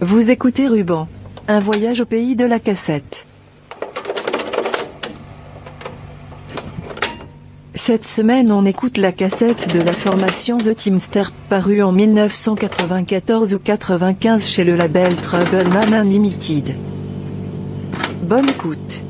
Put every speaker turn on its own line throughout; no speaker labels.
Vous écoutez Ruban. Un voyage au pays de la cassette. Cette semaine on écoute la cassette de la formation The Teamster, parue en 1994 ou 95 chez le label Troubleman Unlimited. Bonne écoute.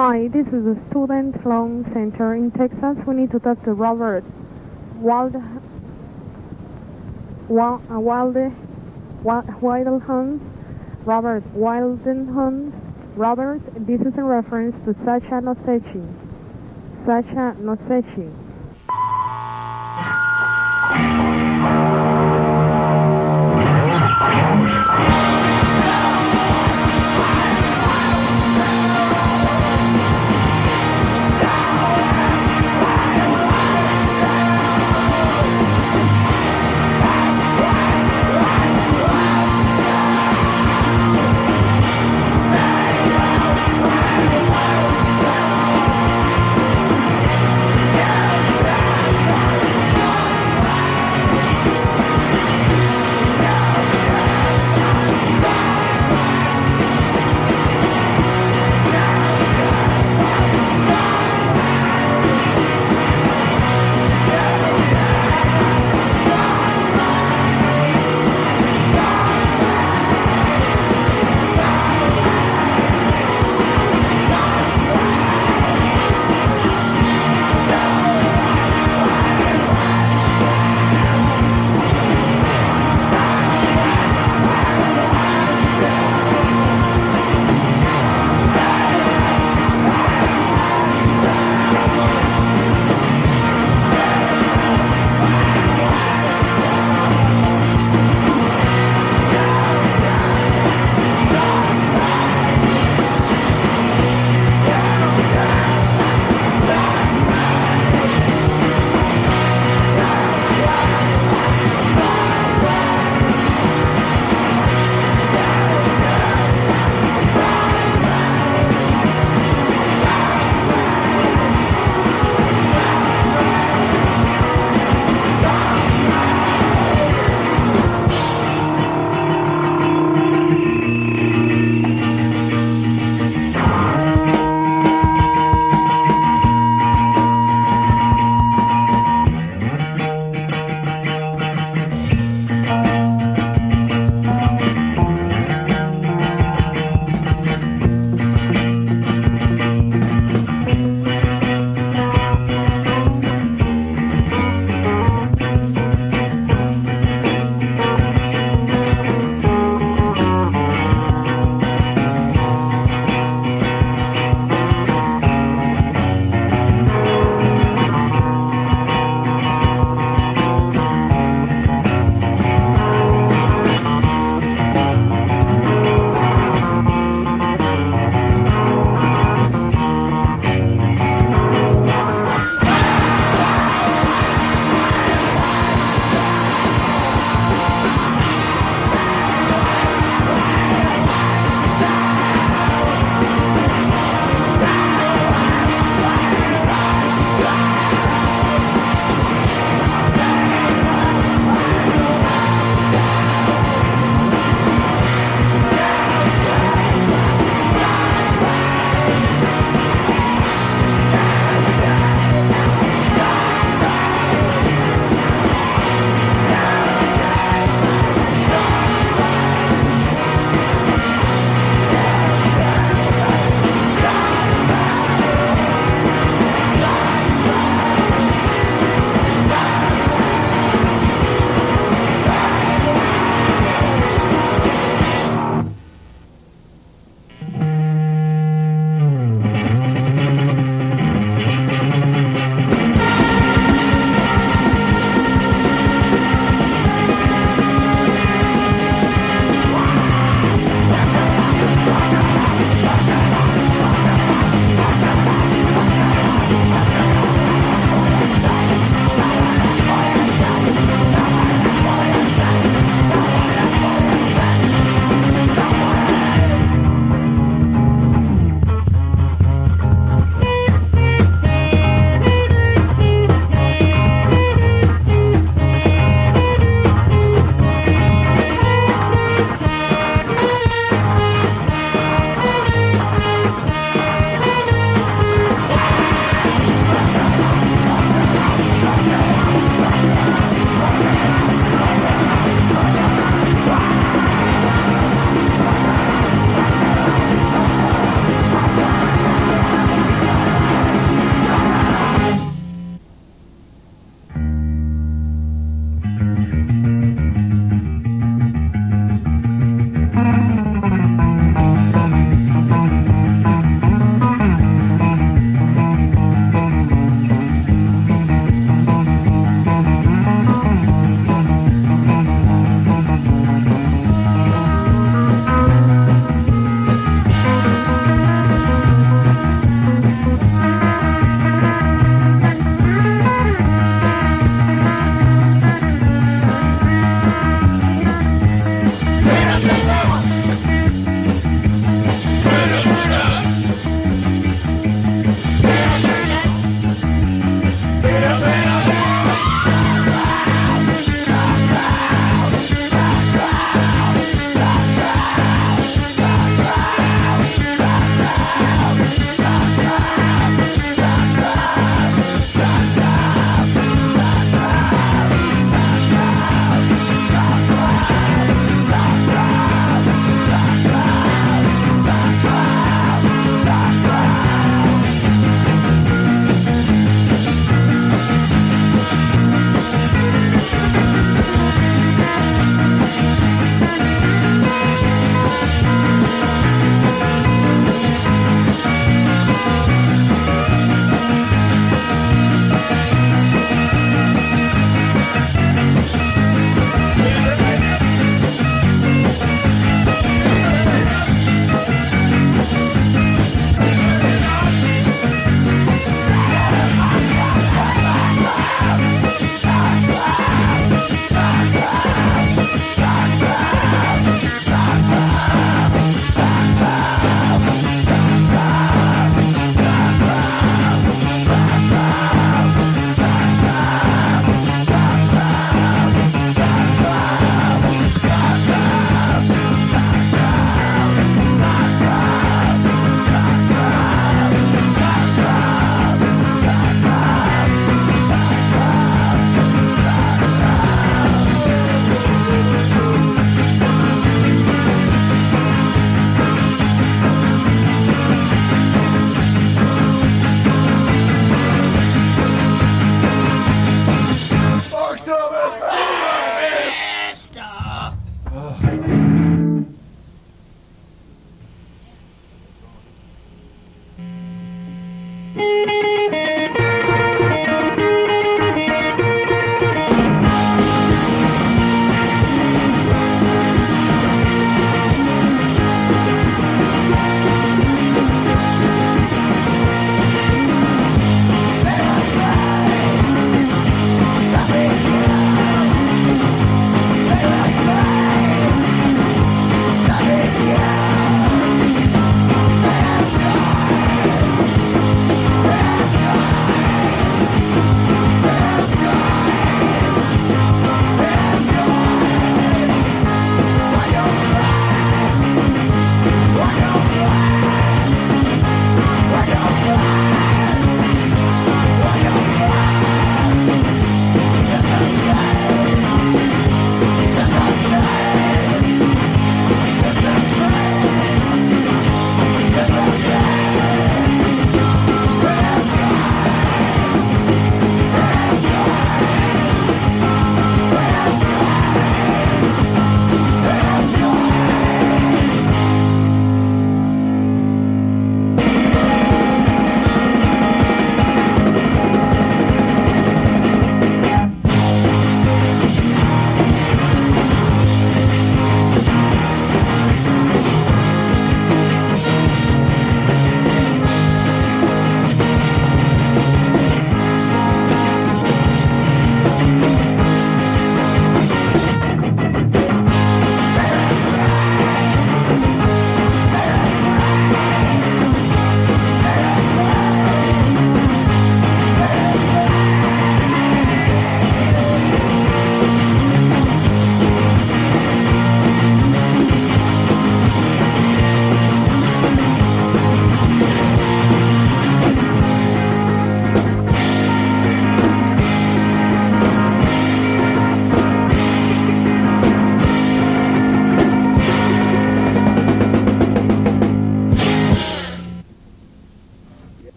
This is a student loan center in Texas. We need to talk to Robert Wild, Wild, uh, Wilde, Wildenhund. Robert Wildenhund. Robert, this is in reference to Sacha Nosechi. Sacha Nosechi.